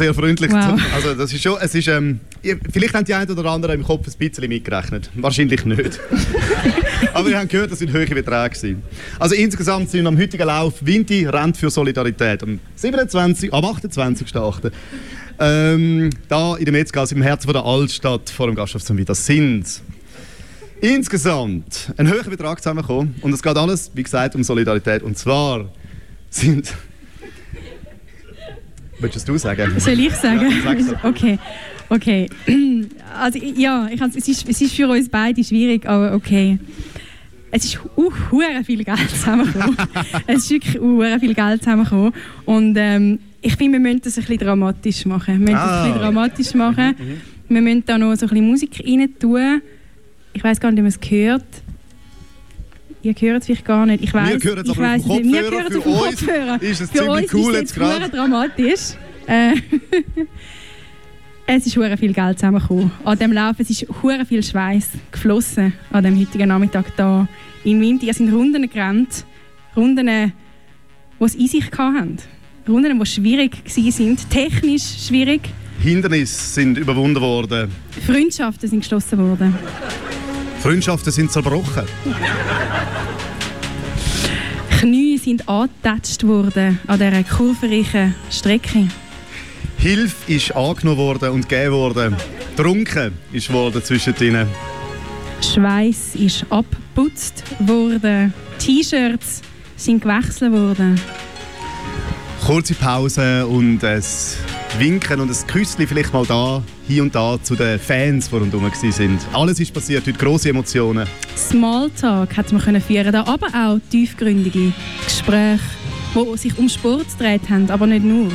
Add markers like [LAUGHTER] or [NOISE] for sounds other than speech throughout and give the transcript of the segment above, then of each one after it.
sehr freundlich. Wow. Also das ist schon, es ist, ähm, vielleicht haben die einen oder anderen im Kopf ein bisschen mitgerechnet. Wahrscheinlich nicht. [LAUGHS] Aber wir haben gehört, das sind hohe Beträge. gewesen. Also insgesamt sind am heutigen Lauf Vinti rennt für Solidarität am 27, am 28.8. Ähm, da in der Metzgasse im Herzen von der Altstadt vor dem Gasthof Das sind insgesamt ein hoher Betrag zusammengekommen. Und es geht alles, wie gesagt, um Solidarität. Und zwar sind... Willst du es sagen? Soll ich sagen? doch. Okay. Okay. [CLEARS THROAT] Also ja, ich es, ist, es ist für uns beide schwierig, aber okay. Es ist uh, viel Geld zusammengekommen. [LAUGHS] es ist wirklich uh, viel Geld zusammengekommen. Und ähm, ich finde, wir müssen das ein bisschen dramatisch machen. Wir müssen das ein Ah. bisschen dramatisch machen. Wir müssen da noch so ein bisschen Musik rein tun. Ich weiß gar nicht, ob man es hört. Ihr hört es vielleicht gar nicht. Ich weiß, hören es aber auf dem nicht. Wir Kopfhörer. hören es auf dem Kopfhörer. ist es Für ziemlich cool ist jetzt gerade. dramatisch. Äh, [LAUGHS] es ist hure viel Geld zusammengekommen. An dem Lauf es ist hure viel Schweiß geflossen an dem heutigen Nachmittag da in Winti. Es sind Runden gerannt, Runden, die es in sich hatten. Runden, die schwierig waren, technisch schwierig. Hindernisse sind überwunden worden. Freundschaften sind geschlossen worden. Freundschaften sind zerbrochen. Knie sind angetatscht worden an dieser kurvenreichen Strecke. Hilfe ist angenommen worden und gegeben worden. Trunken ist worden zwischen ihnen. Schweiß ist abgeputzt worden. T-Shirts sind gewechselt worden. Kurze Pause und ein Winken und ein Küsschen vielleicht mal da, hier und da zu den Fans, die rundherum sind. Alles ist passiert, heute grosse Emotionen. Smalltalk hat man können führen, da aber auch tiefgründige Gespräche, die sich um Sport gedreht haben, aber nicht nur.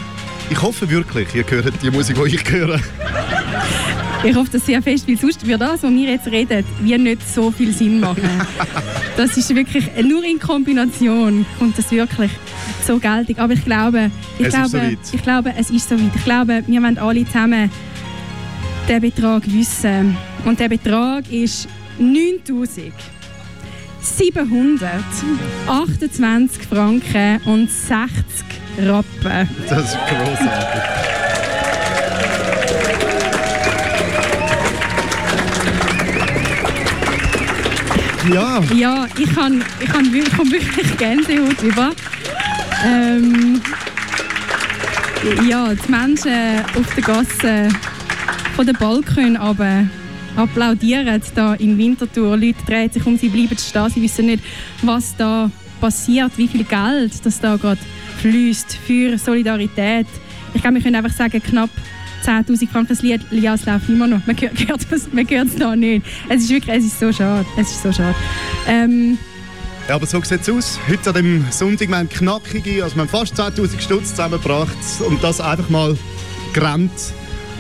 Ich hoffe wirklich, ihr hört die Musik, die ich höre. Ich hoffe das sehr fest, weil sonst wird das, was wir jetzt reden, wird nicht so viel Sinn machen. [LAUGHS] Das ist wirklich, nur in Kombination kommt das wirklich so geltig. Aber ich glaube, ich Es ist glaube, soweit. ich glaube, es ist so weit. Ich glaube, wir wollen alle zusammen den Betrag wissen. Und der Betrag ist 9728 Franken und 60 Rappen. Das ist großartig. Ja, Ja, ich kann, ich kann, ich kann wirklich Gänsehaut über. Ähm, ja, die Menschen auf der Gasse von den Balkon aber applaudieren da in Winterthur. Leute drehen sich um, sie bleiben stehen, sie wissen nicht, was da passiert, wie viel Geld das da gerade fließt für Solidarität. Ich glaube, wir können einfach sagen, knapp 10'000 Franken das Lied, läuft immer noch. Man hört, man hört es da nicht. Es ist wirklich, es ist so schade. Es ist so schade. Ähm, Ja, aber so sieht es aus. Heute an dem Sonntag, wir haben knackige, also wir haben fast 10'000 Stutz zusammengebracht und das einfach mal gerannt.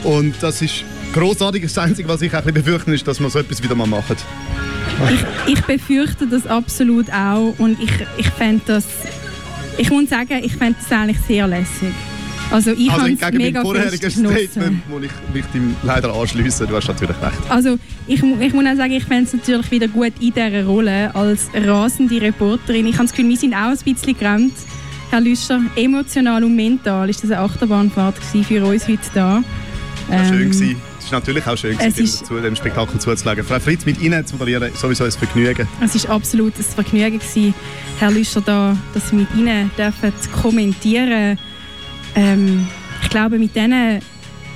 Und das ist grossartig. Das Einzige, was ich befürchte, ist, dass wir so etwas wieder mal machen. ich, ich befürchte das absolut auch und ich, ich fände das, ich muss sagen, ich fände das eigentlich sehr lässig. Also ich Also habe mega genossen. Statement, wo ich mich dem leider anschließe. Du hast natürlich recht. Also ich, ich muss auch sagen, ich fände es natürlich wieder gut in dieser Rolle als rasende Reporterin. Ich habe das Gefühl, wir sind auch ein bisschen gerannt. Herr Lüscher, emotional und mental ist das eine Achterbahnfahrt für uns heute da. War schön Ähm, gewesen. Es ist natürlich auch schön, es gewesen, ist- dem, zu dem Spektakel zuzuschauen. Frau Fritz, mit Ihnen zu moderieren, ist sowieso ein Vergnügen. Es ist absolut ein Vergnügen gewesen, Herr Lüscher, da, dass Sie mit Ihnen dürfen kommentieren. Ähm, ich glaube, mit diesen, in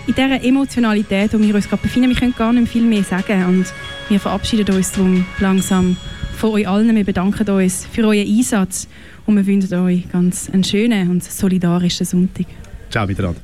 dieser Emotionalität, in der wir uns gerade befinden, wir können gar nicht viel mehr sagen. Und wir verabschieden uns darum langsam von euch allen. Wir bedanken uns für euren Einsatz und wir wünschen euch ganz einen schönen und solidarischen Sonntag. Ciao miteinander.